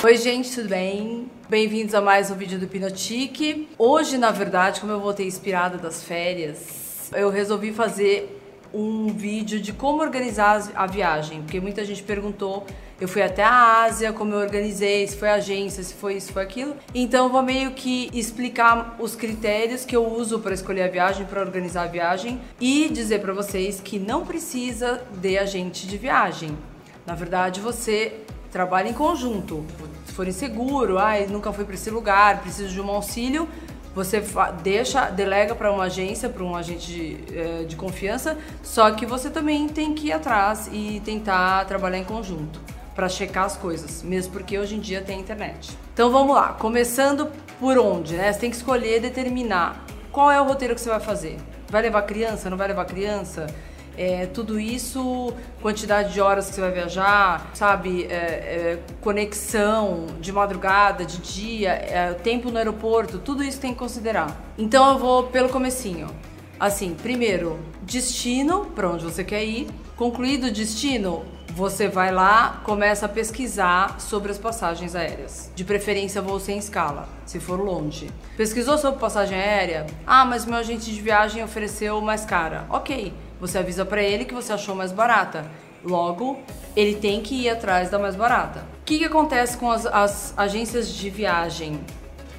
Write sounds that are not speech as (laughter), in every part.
Oi, gente, tudo bem? Bem-vindos a mais um vídeo do Pinotique. Hoje, na verdade, como eu voltei inspirada das férias, eu resolvi fazer um vídeo de como organizar a viagem, porque muita gente perguntou. Eu fui até a Ásia, como eu organizei, se foi agência, se foi isso, foi aquilo. Então eu vou meio que explicar os critérios que eu uso para escolher a viagem, para organizar a viagem e dizer para vocês que não precisa de agente de viagem. Na verdade, você trabalha em conjunto. Se for inseguro, ai, nunca fui para esse lugar, preciso de um auxílio, você deixa, delega para uma agência, para um agente de, eh, de confiança, só que você também tem que ir atrás e tentar trabalhar em conjunto para checar as coisas, mesmo porque hoje em dia tem internet. Então vamos lá, começando por onde, né? Você tem que escolher, determinar qual é o roteiro que você vai fazer. Vai levar criança? Não vai levar criança? É, tudo isso, quantidade de horas que você vai viajar, sabe? É, é, conexão de madrugada, de dia, é, tempo no aeroporto, tudo isso tem que considerar. Então eu vou pelo comecinho. Assim, primeiro, destino, para onde você quer ir. Concluído o destino, você vai lá, começa a pesquisar sobre as passagens aéreas. De preferência, voo sem escala, se for longe. Pesquisou sobre passagem aérea? Ah, mas meu agente de viagem ofereceu mais cara. Ok, você avisa para ele que você achou mais barata. Logo, ele tem que ir atrás da mais barata. O que, que acontece com as, as agências de viagem?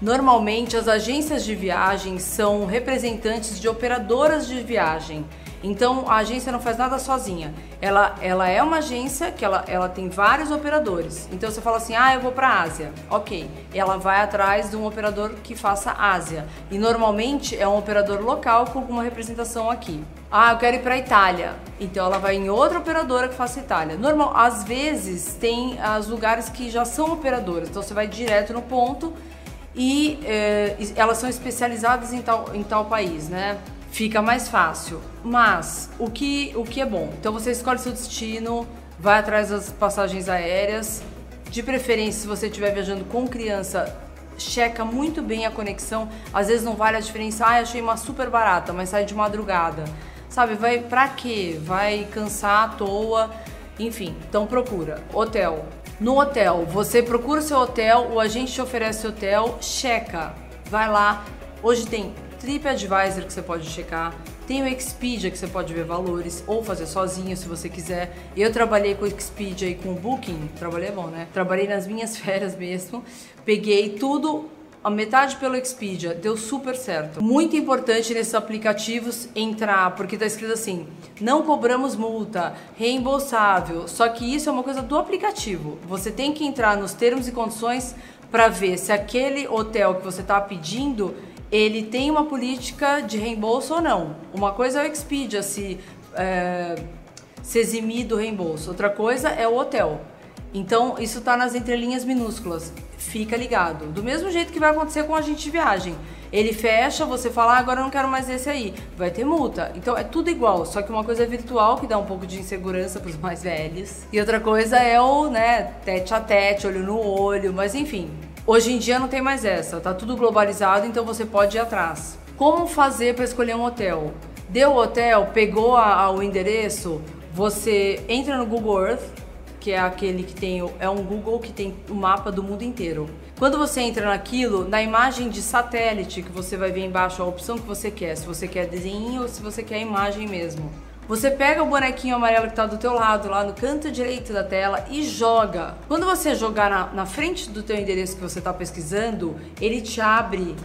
Normalmente, as agências de viagem são representantes de operadoras de viagem. Então a agência não faz nada sozinha. Ela, ela é uma agência que ela, ela tem vários operadores. Então você fala assim: ah, eu vou para Ásia. Ok. Ela vai atrás de um operador que faça Ásia. E normalmente é um operador local com alguma representação aqui. Ah, eu quero ir para a Itália. Então ela vai em outra operadora que faça Itália. Normal, às vezes tem os lugares que já são operadoras. Então você vai direto no ponto e eh, elas são especializadas em tal, em tal país, né? Fica mais fácil. Mas o que, o que é bom? Então você escolhe seu destino, vai atrás das passagens aéreas. De preferência, se você estiver viajando com criança, checa muito bem a conexão. Às vezes não vale a diferença. Ah, achei uma super barata, mas sai de madrugada. Sabe, vai pra quê? Vai cansar à toa. Enfim, então procura. Hotel. No hotel, você procura seu hotel, o agente te oferece hotel, checa. Vai lá. Hoje tem TripAdvisor que você pode checar, tem o Expedia que você pode ver valores ou fazer sozinho se você quiser. Eu trabalhei com o Expedia e com o Booking, trabalhei bom, né? Trabalhei nas minhas (laughs) férias mesmo, peguei tudo a metade pelo Expedia, deu super certo. Muito importante nesses aplicativos entrar, porque tá escrito assim: não cobramos multa, reembolsável. Só que isso é uma coisa do aplicativo. Você tem que entrar nos termos e condições para ver se aquele hotel que você está pedindo ele tem uma política de reembolso ou não. Uma coisa é o Expedia se, é, se eximir do reembolso, outra coisa é o hotel. Então, isso está nas entrelinhas minúsculas. Fica ligado. Do mesmo jeito que vai acontecer com a gente de viagem. Ele fecha, você fala, ah, agora eu não quero mais esse aí. Vai ter multa. Então é tudo igual, só que uma coisa é virtual, que dá um pouco de insegurança para os mais velhos. E outra coisa é o, né, tete a tete, olho no olho. Mas enfim, Hoje em dia não tem mais essa, tá tudo globalizado, então você pode ir atrás. Como fazer para escolher um hotel? Deu o hotel, pegou a, a, o endereço, você entra no Google Earth, que é aquele que tem, é um Google que tem o mapa do mundo inteiro. Quando você entra naquilo, na imagem de satélite que você vai ver embaixo a opção que você quer, se você quer desenho ou se você quer imagem mesmo. Você pega o bonequinho amarelo que está do teu lado, lá no canto direito da tela e joga. Quando você jogar na, na frente do teu endereço que você está pesquisando, ele te abre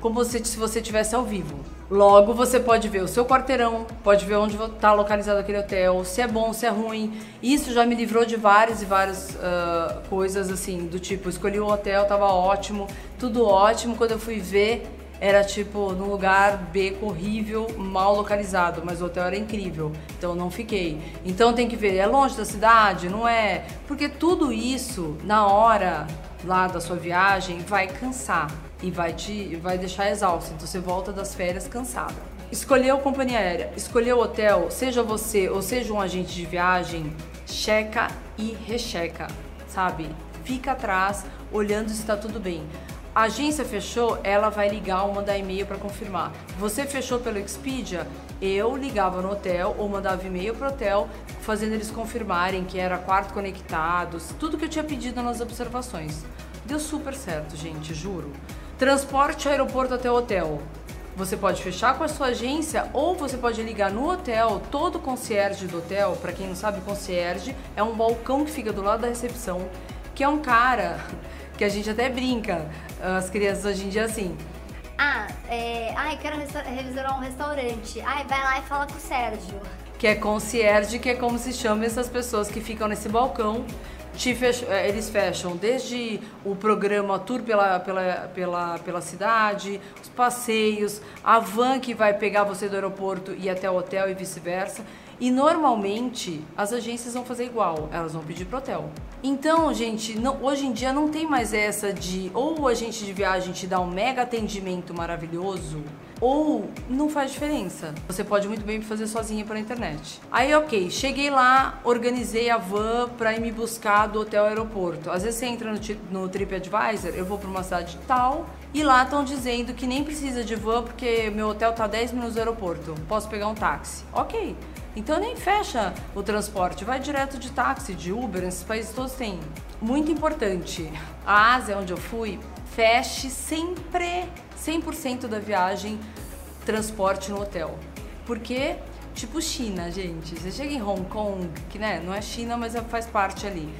como se, se você estivesse ao vivo. Logo, você pode ver o seu quarteirão, pode ver onde está localizado aquele hotel, se é bom, se é ruim. Isso já me livrou de várias e várias uh, coisas assim, do tipo, escolhi o um hotel, tava ótimo, tudo ótimo. Quando eu fui ver, era tipo num lugar beco horrível, mal localizado, mas o hotel era incrível, então não fiquei. Então tem que ver, é longe da cidade? Não é? Porque tudo isso na hora lá da sua viagem vai cansar e vai te vai deixar exausto. Então você volta das férias cansada. Escolheu companhia aérea, escolheu hotel, seja você ou seja um agente de viagem, checa e recheca, sabe? Fica atrás olhando se está tudo bem A agência fechou, ela vai ligar ou mandar e-mail para confirmar. Você fechou pelo Expedia, eu ligava no hotel ou mandava e-mail pro hotel, fazendo eles confirmarem que era quarto conectados, tudo que eu tinha pedido nas observações. Deu super certo, gente, juro. Transporte aeroporto até o hotel. Você pode fechar com a sua agência ou você pode ligar no hotel, todo concierge do hotel, para quem não sabe, concierge é um balcão que fica do lado da recepção, que é um cara que a gente até brinca, as crianças hoje em dia assim. Ah, é, ai, quero revisar um restaurante. Ai, vai lá e fala com o Sérgio. Que é concierge, que é como se chama essas pessoas que ficam nesse balcão fecham, é, eles fecham desde o programa tour pela, pela, pela, pela cidade, os passeios, a van que vai pegar você do aeroporto e ir até o hotel e vice-versa. E normalmente as agências vão fazer igual, elas vão pedir pro hotel. Então, gente, não, hoje em dia não tem mais essa de ou o agente de viagem te dá um mega atendimento maravilhoso, ou não faz diferença. Você pode muito bem fazer sozinha pela internet. Aí, ok, cheguei lá, organizei a van para ir me buscar do hotel aeroporto. Às vezes você entra no, no TripAdvisor, eu vou para uma cidade tal, e lá estão dizendo que nem precisa de van porque meu hotel tá 10 minutos do aeroporto. Posso pegar um táxi. Ok. Então nem fecha o transporte, vai direto de táxi, de Uber, esses países todos têm. Muito importante, a Ásia, onde eu fui, feche sempre 100% da viagem transporte no hotel. Porque, tipo China, gente, você chega em Hong Kong, que né, não é China, mas faz parte ali.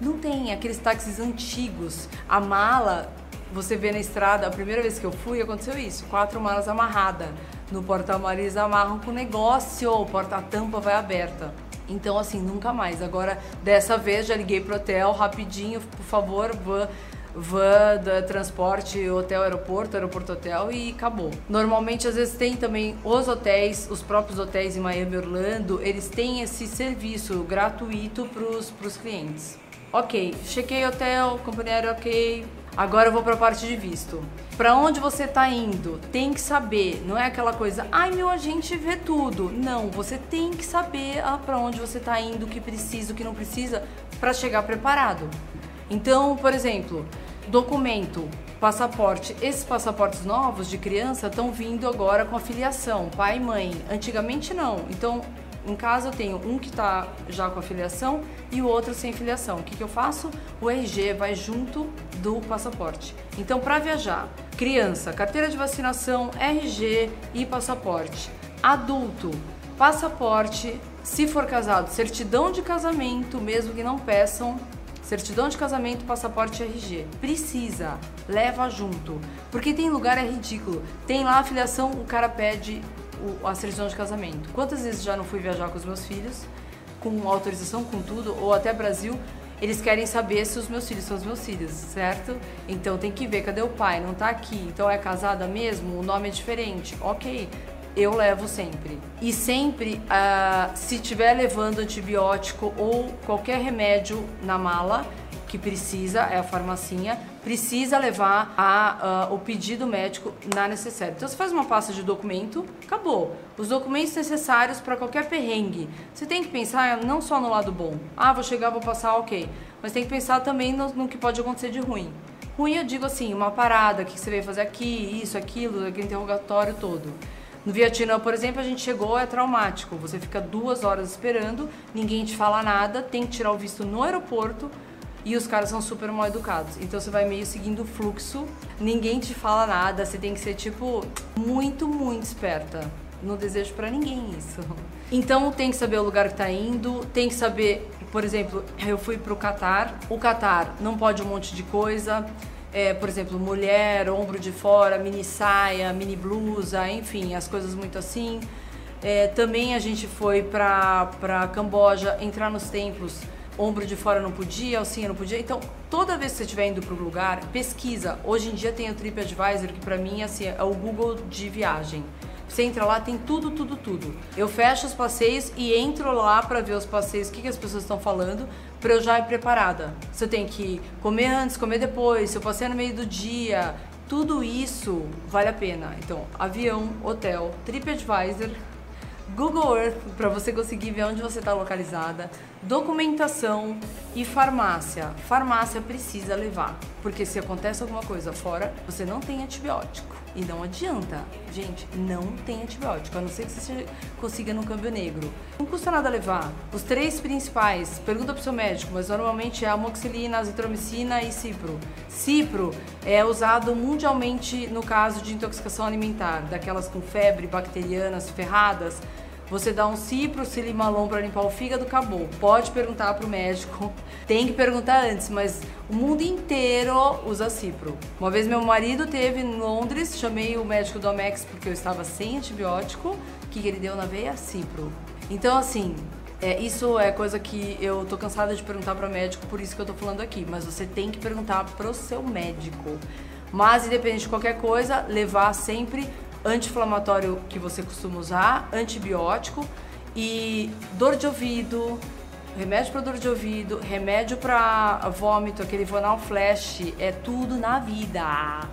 Não tem aqueles táxis antigos, a mala você vê na estrada, a primeira vez que eu fui, aconteceu isso. Quatro malas amarradas no porta-malas, eles amarram com o negócio, o porta-tampa vai aberta. Então, assim, nunca mais. Agora, dessa vez, já liguei pro hotel rapidinho, por favor, van, van transporte, hotel, aeroporto, aeroporto, hotel e acabou. Normalmente, às vezes, tem também os hotéis, os próprios hotéis em Miami, Orlando, eles têm esse serviço gratuito pros, pros clientes. Ok, chequei hotel, companhia aérea ok, Agora eu vou para a parte de visto. Para onde você está indo? Tem que saber, não é aquela coisa, ai meu agente vê tudo. Não, você tem que saber ah, para onde você está indo, o que precisa, o que não precisa, para chegar preparado. Então, por exemplo, documento, passaporte. Esses passaportes novos de criança estão vindo agora com afiliação, pai e mãe. Antigamente não. Então, em casa eu tenho um que está já com a filiação e o outro sem filiação. O que, que eu faço? O RG vai junto do passaporte. Então, para viajar, criança, carteira de vacinação, RG e passaporte. Adulto, passaporte, se for casado, certidão de casamento, mesmo que não peçam, certidão de casamento, passaporte RG. Precisa, leva junto. Porque tem lugar é ridículo. Tem lá a filiação, o cara pede a certidão de casamento. Quantas vezes já não fui viajar com os meus filhos, com autorização, com tudo, ou até Brasil, eles querem saber se os meus filhos são os meus filhos, certo? Então tem que ver, cadê o pai? Não tá aqui. Então é casada mesmo? O nome é diferente. Ok, eu levo sempre. E sempre, uh, se tiver levando antibiótico ou qualquer remédio na mala, que precisa, é a farmacinha, precisa levar a, o pedido médico na necessária. Então você faz uma pasta de documento, acabou. Os documentos necessários para qualquer perrengue. Você tem que pensar não só no lado bom. Ah, vou chegar, vou passar, ok. Mas tem que pensar também no, no que pode acontecer de ruim. Ruim eu digo assim, uma parada, o que você veio fazer aqui, isso, aquilo, aquele interrogatório todo. No Vietnã, por exemplo, a gente chegou, é traumático. Você fica duas horas esperando, ninguém te fala nada, tem que tirar o visto no aeroporto, e os caras são super mal educados. Então você vai meio seguindo o fluxo, ninguém te fala nada, você tem que ser tipo muito, muito esperta. Não desejo para ninguém isso. (laughs) Então tem que saber o lugar que tá indo, tem que saber, por exemplo, eu fui pro Catar. O Catar não pode um monte de coisa. É, por exemplo, mulher, ombro de fora, mini saia, mini blusa, enfim, as coisas muito assim. É, também a gente foi para Camboja entrar nos templos ombro de fora não podia, alcinha não podia. Então, toda vez que você estiver indo para o lugar, pesquisa. Hoje em dia tem o TripAdvisor, que para mim assim, é o Google de viagem. Você entra lá, tem tudo, tudo, tudo. Eu fecho os passeios e entro lá para ver os passeios, o que, que as pessoas estão falando, para eu já ir preparada. Você tem que comer antes, comer depois, se eu passei no meio do dia, tudo isso vale a pena. Então, avião, hotel, TripAdvisor, Google Earth para você conseguir ver onde você está localizada, documentação e farmácia. Farmácia precisa levar. Porque se acontece alguma coisa fora, você não tem antibiótico. E não adianta, gente, não tem antibiótico, a não ser que você consiga no câmbio negro. Não custa nada levar. Os três principais, pergunta pro seu médico, mas normalmente é amoxicilina, azitromicina e cipro. Cipro é usado mundialmente no caso de intoxicação alimentar, daquelas com febre, bacterianas, ferradas. Você dá um cipro, silimalon para limpar o fígado, acabou. Pode perguntar pro médico. (laughs) Tem que perguntar antes, mas o mundo inteiro usa cipro. Uma vez meu marido teve em Londres, chamei o médico do Amex porque eu estava sem antibiótico. O que ele deu na veia? Cipro. Então, assim, é, isso é coisa que eu tô cansada de perguntar para médico, por isso que eu tô falando aqui. Mas você tem que perguntar pro seu médico. Mas, independente de qualquer coisa, levar sempre anti-inflamatório que você costuma usar, antibiótico e dor de ouvido, remédio para dor de ouvido, remédio para vômito, aquele Vonal Flash, é tudo na vida.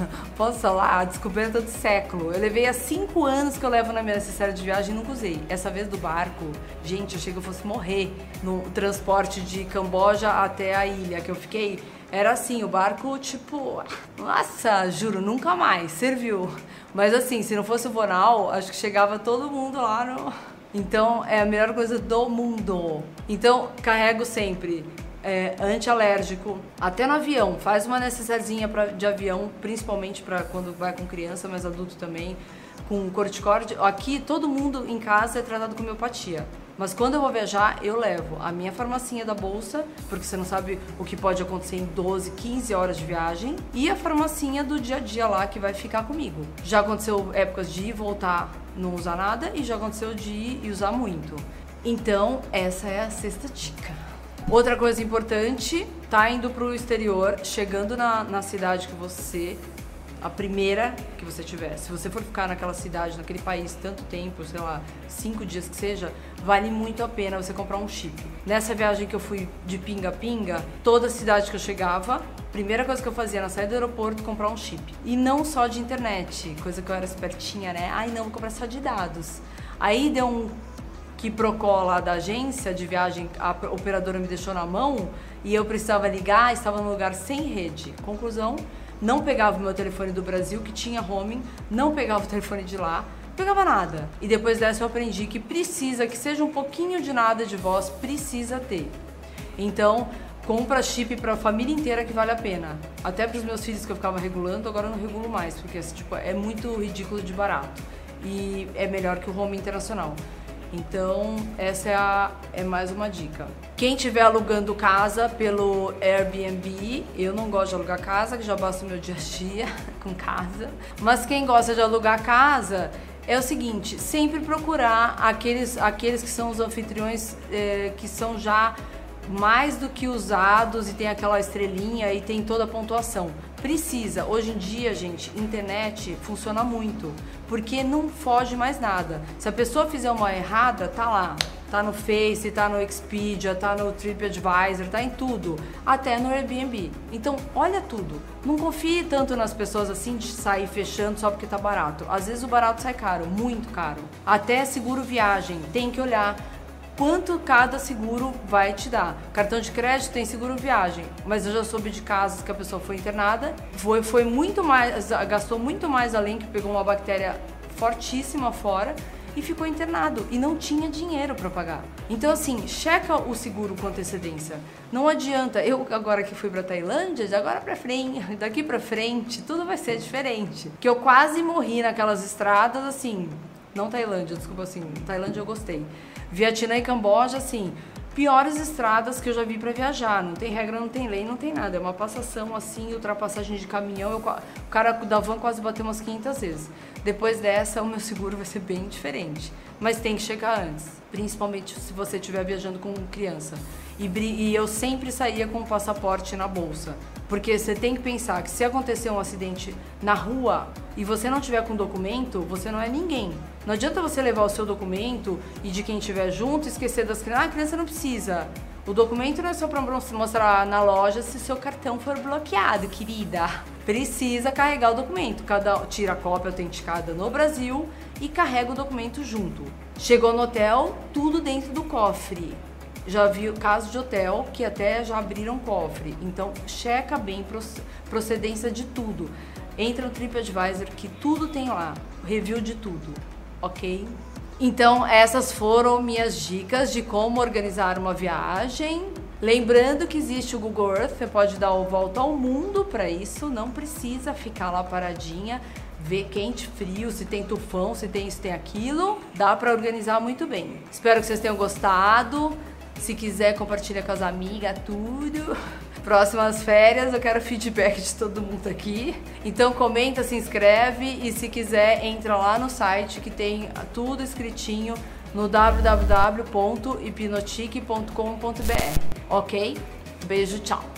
(laughs) Posso falar? A descoberta do século. Eu levei há cinco anos que eu levo na minha necessária de viagem e nunca usei. Essa vez do barco, gente, eu achei que eu fosse morrer no transporte de Camboja até a ilha, que eu fiquei. Era assim, o barco, tipo, nossa, juro, nunca mais serviu. Mas assim, se não fosse o Vonal, acho que chegava todo mundo lá no. Então é a melhor coisa do mundo. Então carrego sempre é, antialérgico, até no avião. Faz uma necessairezinha de avião, principalmente para quando vai com criança, mas adulto também, com corticóide. Aqui todo mundo em casa é tratado com homeopatia. Mas quando eu vou viajar, eu levo a minha farmacinha da bolsa, porque você não sabe o que pode acontecer em 12, 15 horas de viagem, e a farmacinha do dia a dia lá que vai ficar comigo. Já aconteceu épocas de ir voltar, não usar nada, e já aconteceu de ir e usar muito. Então, essa é a sexta dica. Outra coisa importante, tá indo pro exterior, chegando na, na cidade que você a primeira que você tiver. Se você for ficar naquela cidade, naquele país tanto tempo, sei lá, cinco dias que seja, vale muito a pena você comprar um chip. Nessa viagem que eu fui de pinga-pinga, toda cidade que eu chegava, primeira coisa que eu fazia na saída do aeroporto, comprar um chip. E não só de internet, coisa que eu era espertinha, né? Ai, não, vou comprar só de dados. Aí deu um que procó lá da agência de viagem, a operadora me deixou na mão e eu precisava ligar, estava num lugar sem rede. Conclusão, não pegava o meu telefone do Brasil, que tinha roaming, não pegava o telefone de lá, pegava nada. E depois dessa eu aprendi que precisa, que seja um pouquinho de nada de voz, precisa ter. Então, compra chip para a família inteira que vale a pena. Até para os meus filhos que eu ficava regulando, agora eu não regulo mais, porque tipo, é muito ridículo de barato. E é melhor que o home internacional. Então, essa é, a, é mais uma dica. Quem estiver alugando casa pelo Airbnb, eu não gosto de alugar casa, que já basta o meu dia a dia (laughs) com casa. Mas quem gosta de alugar casa, é o seguinte, sempre procurar aqueles, aqueles que são os anfitriões é, que são já mais do que usados e tem aquela estrelinha e tem toda a pontuação. Precisa. Hoje em dia, gente, internet funciona muito, porque não foge mais nada. Se a pessoa fizer uma errada, tá lá. Tá no Face, tá no Expedia, tá no TripAdvisor, tá em tudo, até no Airbnb. Então, olha tudo. Não confie tanto nas pessoas assim de sair fechando só porque tá barato. Às vezes o barato sai caro, muito caro. Até seguro viagem, tem que olhar quanto cada seguro vai te dar. Cartão de crédito tem seguro viagem, mas eu já soube de casos que a pessoa foi internada, foi, foi muito mais, gastou muito mais além que pegou uma bactéria fortíssima fora e ficou internado e não tinha dinheiro para pagar. Então assim, checa o seguro com antecedência. Não adianta, eu agora que fui para Tailândia, de agora para frente, (laughs) daqui para frente, tudo vai ser diferente. Que eu quase morri naquelas estradas assim, não Tailândia, desculpa assim, Tailândia eu gostei. Vietnã e Camboja, assim, piores estradas que eu já vi para viajar. Não tem regra, não tem lei, não tem nada. É uma passação assim, ultrapassagem de caminhão. Eu, o cara da van quase bateu umas 500 vezes. Depois dessa, o meu seguro vai ser bem diferente. Mas tem que chegar antes, principalmente se você estiver viajando com criança. E, e eu sempre saía com o passaporte na bolsa. Porque você tem que pensar que se acontecer um acidente na rua e você não tiver com documento, você não é ninguém. Não adianta você levar o seu documento e de quem estiver junto esquecer das crianças. Ah, a criança não precisa. O documento não é só para mostrar na loja se seu cartão for bloqueado, querida. Precisa carregar o documento. Cada tira a cópia autenticada no Brasil e carrega o documento junto. Chegou no hotel, tudo dentro do cofre. já vi casos de hotel que até já abriram cofre. Então, checa bem procedência de tudo. Entra no TripAdvisor que tudo tem lá, review de tudo, ok? Então, essas foram minhas dicas de como organizar uma viagem. Lembrando que existe o Google Earth, você pode dar a volta ao mundo para isso, não precisa ficar lá paradinha, ver quente, frio, se tem tufão, se tem isso, tem aquilo. Dá para organizar muito bem. Espero que vocês tenham gostado. Se quiser, compartilha com as amigas, tudo. (laughs) Próximas férias, eu quero feedback de todo mundo aqui. Então comenta, se inscreve e se quiser, entra lá no site que tem tudo escritinho no www.hipnotique.com.br. Ok? Beijo, tchau!